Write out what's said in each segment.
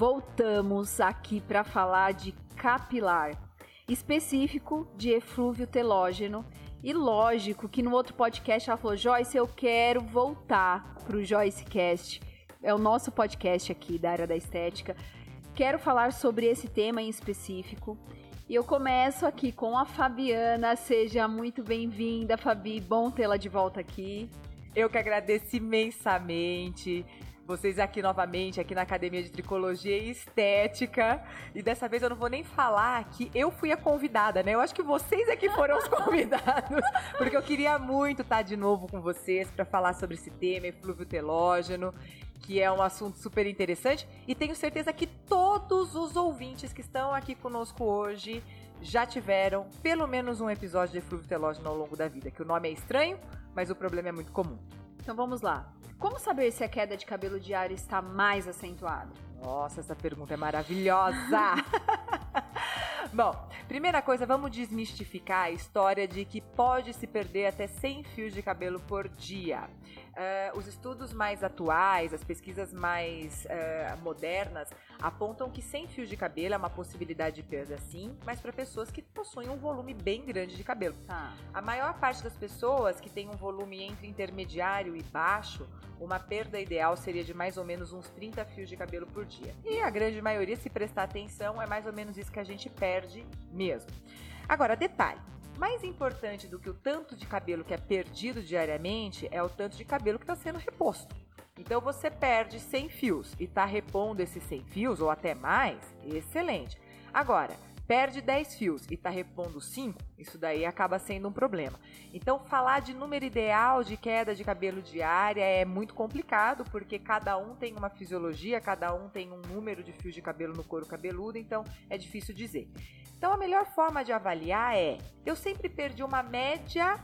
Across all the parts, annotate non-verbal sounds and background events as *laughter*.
voltamos aqui para falar de capilar, específico de eflúvio telógeno. E lógico que no outro podcast ela falou: Joyce, eu quero voltar pro Joyce Cast. É o nosso podcast aqui da área da estética. Quero falar sobre esse tema em específico. E eu começo aqui com a Fabiana. Seja muito bem-vinda, Fabi. Bom tê-la de volta aqui. Eu que agradeço imensamente vocês aqui novamente, aqui na Academia de Tricologia e Estética. E dessa vez eu não vou nem falar que eu fui a convidada, né? Eu acho que vocês é que foram os *laughs* convidados, porque eu queria muito estar de novo com vocês para falar sobre esse tema, eflúvio telógeno que é um assunto super interessante e tenho certeza que todos os ouvintes que estão aqui conosco hoje já tiveram pelo menos um episódio de eflúvio telógeno ao longo da vida, que o nome é estranho, mas o problema é muito comum. Então vamos lá. Como saber se a queda de cabelo diário está mais acentuada? Nossa, essa pergunta é maravilhosa! *laughs* Bom, primeira coisa, vamos desmistificar a história de que pode se perder até 100 fios de cabelo por dia. Uh, os estudos mais atuais, as pesquisas mais uh, modernas, apontam que 100 fios de cabelo é uma possibilidade de perda sim, mas para pessoas que possuem um volume bem grande de cabelo. Tá. A maior parte das pessoas que tem um volume entre intermediário e baixo, uma perda ideal seria de mais ou menos uns 30 fios de cabelo por dia. E a grande maioria, se prestar atenção, é mais ou menos isso que a gente perde perde mesmo. Agora, detalhe: mais importante do que o tanto de cabelo que é perdido diariamente é o tanto de cabelo que está sendo reposto. Então você perde 100 fios e está repondo esses 100 fios ou até mais, excelente. Agora, perde 10 fios e está repondo 5, isso daí acaba sendo um problema. Então, falar de número ideal de queda de cabelo diária é muito complicado, porque cada um tem uma fisiologia, cada um tem um número de fios de cabelo no couro cabeludo, então é difícil dizer. Então, a melhor forma de avaliar é: eu sempre perdi uma média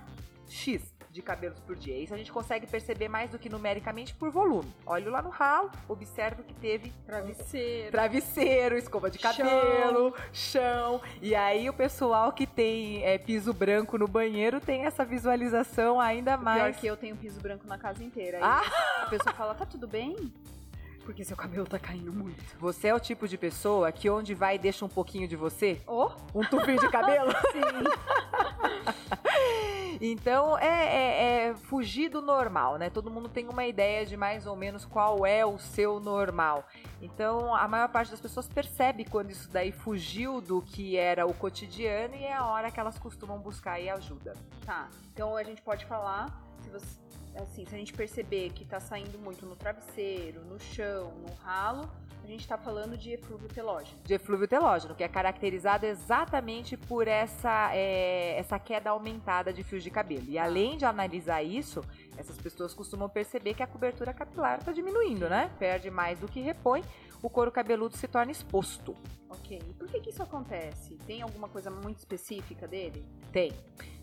X de cabelos por dia. Isso a gente consegue perceber mais do que numericamente por volume. Olho lá no ralo, observo que teve travesseiro, travesseiro escova de cabelo, chão. chão. E aí o pessoal que tem é, piso branco no banheiro tem essa visualização ainda mais. Pior que eu tenho piso branco na casa inteira. Ah! A pessoa fala, tá tudo bem? Porque seu cabelo tá caindo muito. Você é o tipo de pessoa que onde vai deixa um pouquinho de você? Oh? Um tufinho de cabelo? *laughs* Sim. *laughs* Então é, é, é, fugir do normal, né? Todo mundo tem uma ideia de mais ou menos qual é o seu normal. Então a maior parte das pessoas percebe quando isso daí fugiu do que era o cotidiano e é a hora que elas costumam buscar aí ajuda. Tá. Então a gente pode falar se você assim, se a gente perceber que tá saindo muito no travesseiro, no chão, no ralo, a gente está falando de eflúvio telógeno. De eflúvio telógeno, que é caracterizado exatamente por essa, é, essa queda aumentada de fios de cabelo. E além de analisar isso, essas pessoas costumam perceber que a cobertura capilar está diminuindo, né? Perde mais do que repõe, o couro cabeludo se torna exposto. Ok. E por que, que isso acontece? Tem alguma coisa muito específica dele? Tem.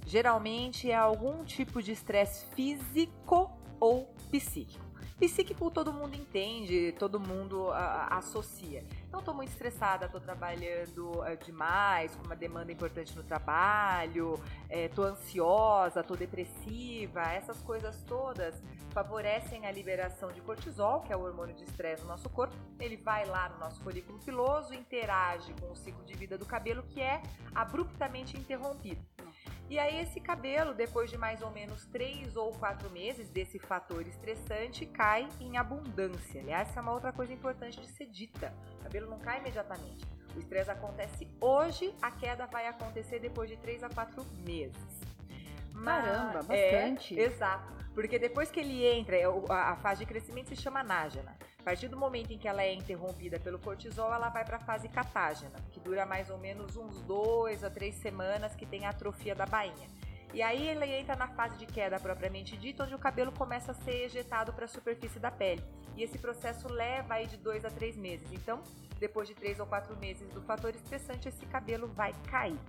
Geralmente é algum tipo de estresse físico ou psíquico. Psíquico todo mundo entende, todo mundo uh, associa. Então, estou muito estressada, estou trabalhando uh, demais, com uma demanda importante no trabalho, estou é, ansiosa, estou depressiva. Essas coisas todas favorecem a liberação de cortisol, que é o hormônio de estresse no nosso corpo. Ele vai lá no nosso folículo piloso, interage com o ciclo de vida do cabelo, que é abruptamente interrompido. E aí esse cabelo, depois de mais ou menos três ou quatro meses desse fator estressante, cai em abundância. Aliás, essa é uma outra coisa importante de ser dita. O cabelo não cai imediatamente. O estresse acontece hoje, a queda vai acontecer depois de três a quatro meses. Caramba, bastante. É, exato. Porque depois que ele entra, é a fase de crescimento se chama nágena. A partir do momento em que ela é interrompida pelo cortisol, ela vai para a fase catágena, que dura mais ou menos uns dois a três semanas, que tem a atrofia da bainha. E aí ele entra na fase de queda propriamente dita, onde o cabelo começa a ser ejetado para a superfície da pele. E esse processo leva aí de dois a três meses. Então, depois de três ou quatro meses do fator estressante, esse cabelo vai cair.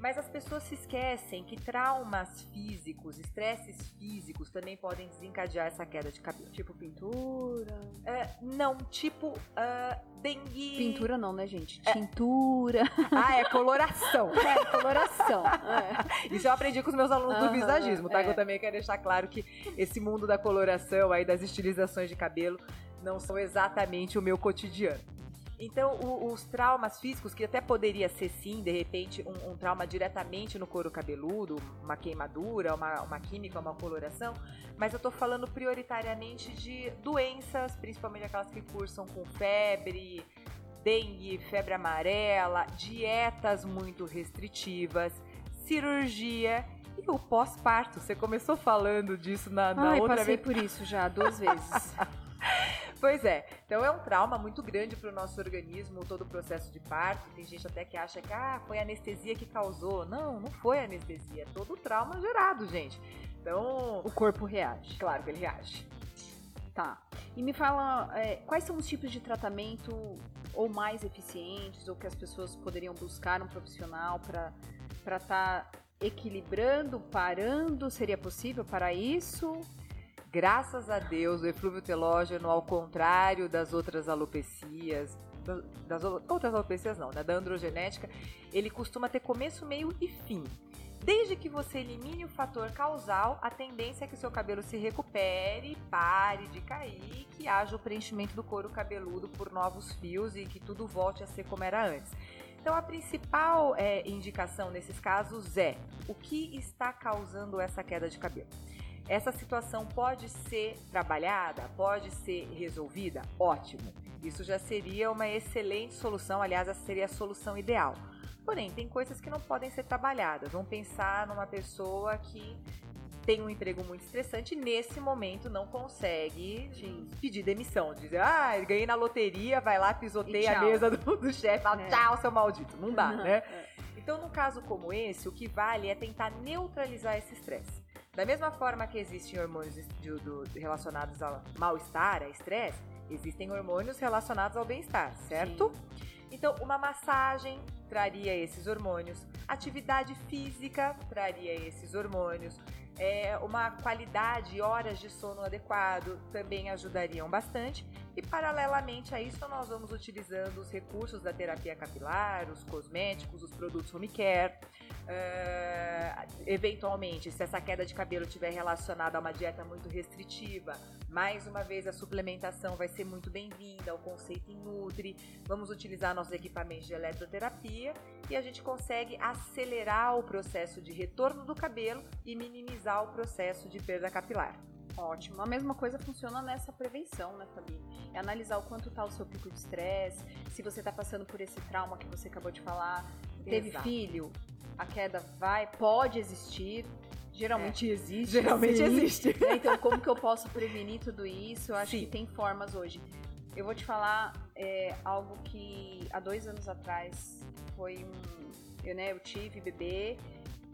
Mas as pessoas se esquecem que traumas físicos, estresses físicos também podem desencadear essa queda de cabelo. Tipo pintura? É, não, tipo uh, dengue. Pintura não, né, gente? É. Tintura. *laughs* Ah, é coloração. é, coloração. É. *laughs* Isso eu aprendi com os meus alunos do visagismo, tá? É. Eu também quero deixar claro que esse mundo da coloração aí, das estilizações de cabelo, não são exatamente o meu cotidiano. Então, o, os traumas físicos, que até poderia ser sim, de repente, um, um, trauma diretamente no couro cabeludo, uma queimadura, uma, uma química, uma coloração, mas eu tô falando prioritariamente de doenças, principalmente aquelas que cursam com febre, dengue, febre amarela, dietas muito restritivas, cirurgia e o pós-parto. Você começou falando disso na, na Ai, outra passei vez. por isso já duas vezes. *laughs* Pois é, então é um trauma muito grande para o nosso organismo, todo o processo de parto. Tem gente até que acha que ah, foi a anestesia que causou. Não, não foi a anestesia, é todo o trauma gerado, gente. Então. O corpo reage. Claro que ele reage. Tá. E me fala, é, quais são os tipos de tratamento ou mais eficientes, ou que as pessoas poderiam buscar um profissional para estar tá equilibrando, parando? Seria possível para isso? Graças a Deus, o eflúvio telógeno, ao contrário das outras alopecias, das outras alopecias não, né, da androgenética, ele costuma ter começo, meio e fim. Desde que você elimine o fator causal, a tendência é que o seu cabelo se recupere, pare de cair, que haja o preenchimento do couro cabeludo por novos fios e que tudo volte a ser como era antes. Então, a principal é, indicação nesses casos é o que está causando essa queda de cabelo. Essa situação pode ser trabalhada, pode ser resolvida? Ótimo. Isso já seria uma excelente solução, aliás, essa seria a solução ideal. Porém, tem coisas que não podem ser trabalhadas. Vamos pensar numa pessoa que tem um emprego muito estressante e nesse momento não consegue Sim. pedir demissão. Dizer, ah, ganhei na loteria, vai lá, pisoteia a mesa do, do chefe, fala, é. tchau, seu maldito. Não dá, né? É. Então, num caso como esse, o que vale é tentar neutralizar esse estresse. Da mesma forma que existem hormônios do, do, relacionados ao mal-estar, a estresse, existem hormônios relacionados ao bem-estar, certo? Sim. Então, uma massagem traria esses hormônios, atividade física traria esses hormônios, é, uma qualidade e horas de sono adequado também ajudariam bastante. E paralelamente a isso, nós vamos utilizando os recursos da terapia capilar, os cosméticos, os produtos home care. Uh, eventualmente, se essa queda de cabelo estiver relacionada a uma dieta muito restritiva, mais uma vez a suplementação vai ser muito bem-vinda, o conceito em Nutri. Vamos utilizar nossos equipamentos de eletroterapia e a gente consegue acelerar o processo de retorno do cabelo e minimizar o processo de perda capilar. Ótimo. A mesma coisa funciona nessa prevenção, né, Fabi? É analisar o quanto está o seu pico de estresse, se você está passando por esse trauma que você acabou de falar, teve Exato. filho, a queda vai, pode existir. Geralmente é. existe. Geralmente sim. existe. *laughs* Então, como que eu posso prevenir tudo isso? Eu acho sim. que tem formas hoje. Eu vou te falar é, algo que há dois anos atrás foi um. Eu, né, eu tive bebê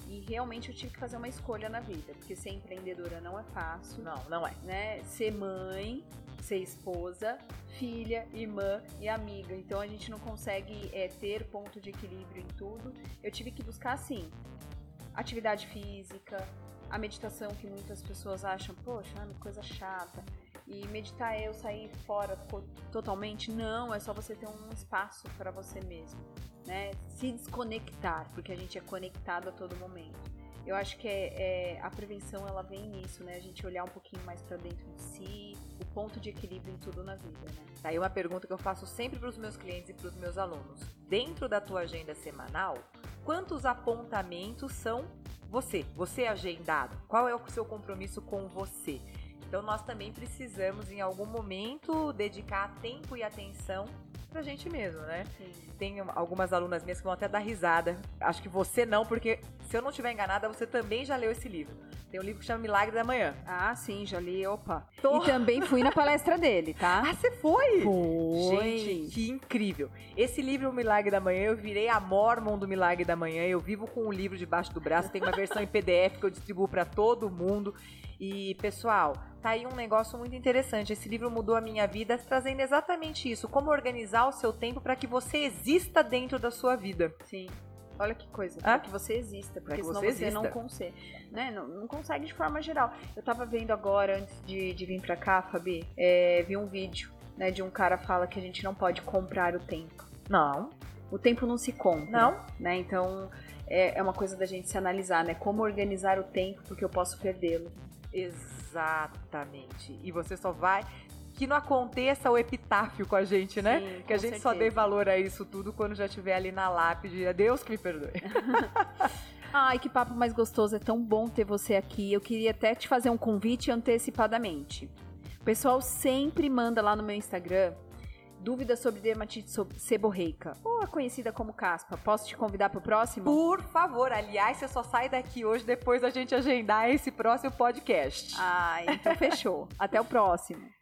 e realmente eu tive que fazer uma escolha na vida, porque ser empreendedora não é fácil. Não, não é. Né? Ser mãe, ser esposa, filha, irmã e amiga. Então a gente não consegue é, ter ponto de equilíbrio em tudo. Eu tive que buscar assim atividade física, a meditação que muitas pessoas acham, poxa, é coisa chata. E meditar é eu sair fora totalmente? Não, é só você ter um espaço para você mesmo, né? Se desconectar, porque a gente é conectado a todo momento. Eu acho que é, é, a prevenção ela vem nisso, né? A gente olhar um pouquinho mais para dentro de si, o ponto de equilíbrio em tudo na vida, né? Tá aí uma pergunta que eu faço sempre para os meus clientes e para os meus alunos. Dentro da tua agenda semanal, quantos apontamentos são você? Você agendado? Qual é o seu compromisso com você? Então nós também precisamos em algum momento dedicar tempo e atenção pra gente mesmo, né? Sim. Tem algumas alunas minhas que vão até dar risada. Acho que você não, porque se eu não estiver enganada, você também já leu esse livro. Tem um livro que chama Milagre da Manhã. Ah, sim, já li. Opa. Tô... E também fui na palestra dele, tá? *laughs* Ah, você foi? Foi. Gente, que incrível. Esse livro, O Milagre da Manhã, eu virei a mormon do Milagre da Manhã. Eu vivo com o livro debaixo do braço. Tem uma versão em PDF que eu distribuo para todo mundo. E, pessoal, tá aí um negócio muito interessante. Esse livro mudou a minha vida, trazendo exatamente isso: como organizar o seu tempo para que você exista dentro da sua vida. Sim. Olha que coisa, para que você exista, porque senão você, você não consegue, né? Não, não, consegue de forma geral. Eu tava vendo agora, antes de, de vir pra cá, Fabi, é, vi um vídeo, né, de um cara fala que a gente não pode comprar o tempo. Não. O tempo não se compra. Não. Né? Então, é, é uma coisa da gente se analisar, né? Como organizar o tempo porque eu posso perdê-lo. Exatamente. E você só vai que não aconteça o epitáfio com a gente, né? Sim, que a gente só certeza. dê valor a isso tudo quando já estiver ali na lápide. É Deus que me perdoe. *laughs* Ai, que papo mais gostoso, é tão bom ter você aqui. Eu queria até te fazer um convite antecipadamente. O pessoal sempre manda lá no meu Instagram dúvidas sobre dermatite seborreica, ou a conhecida como caspa. Posso te convidar pro próximo? Por favor, aliás, você só sai daqui hoje depois da gente agendar esse próximo podcast. Ai, então fechou. Até o próximo.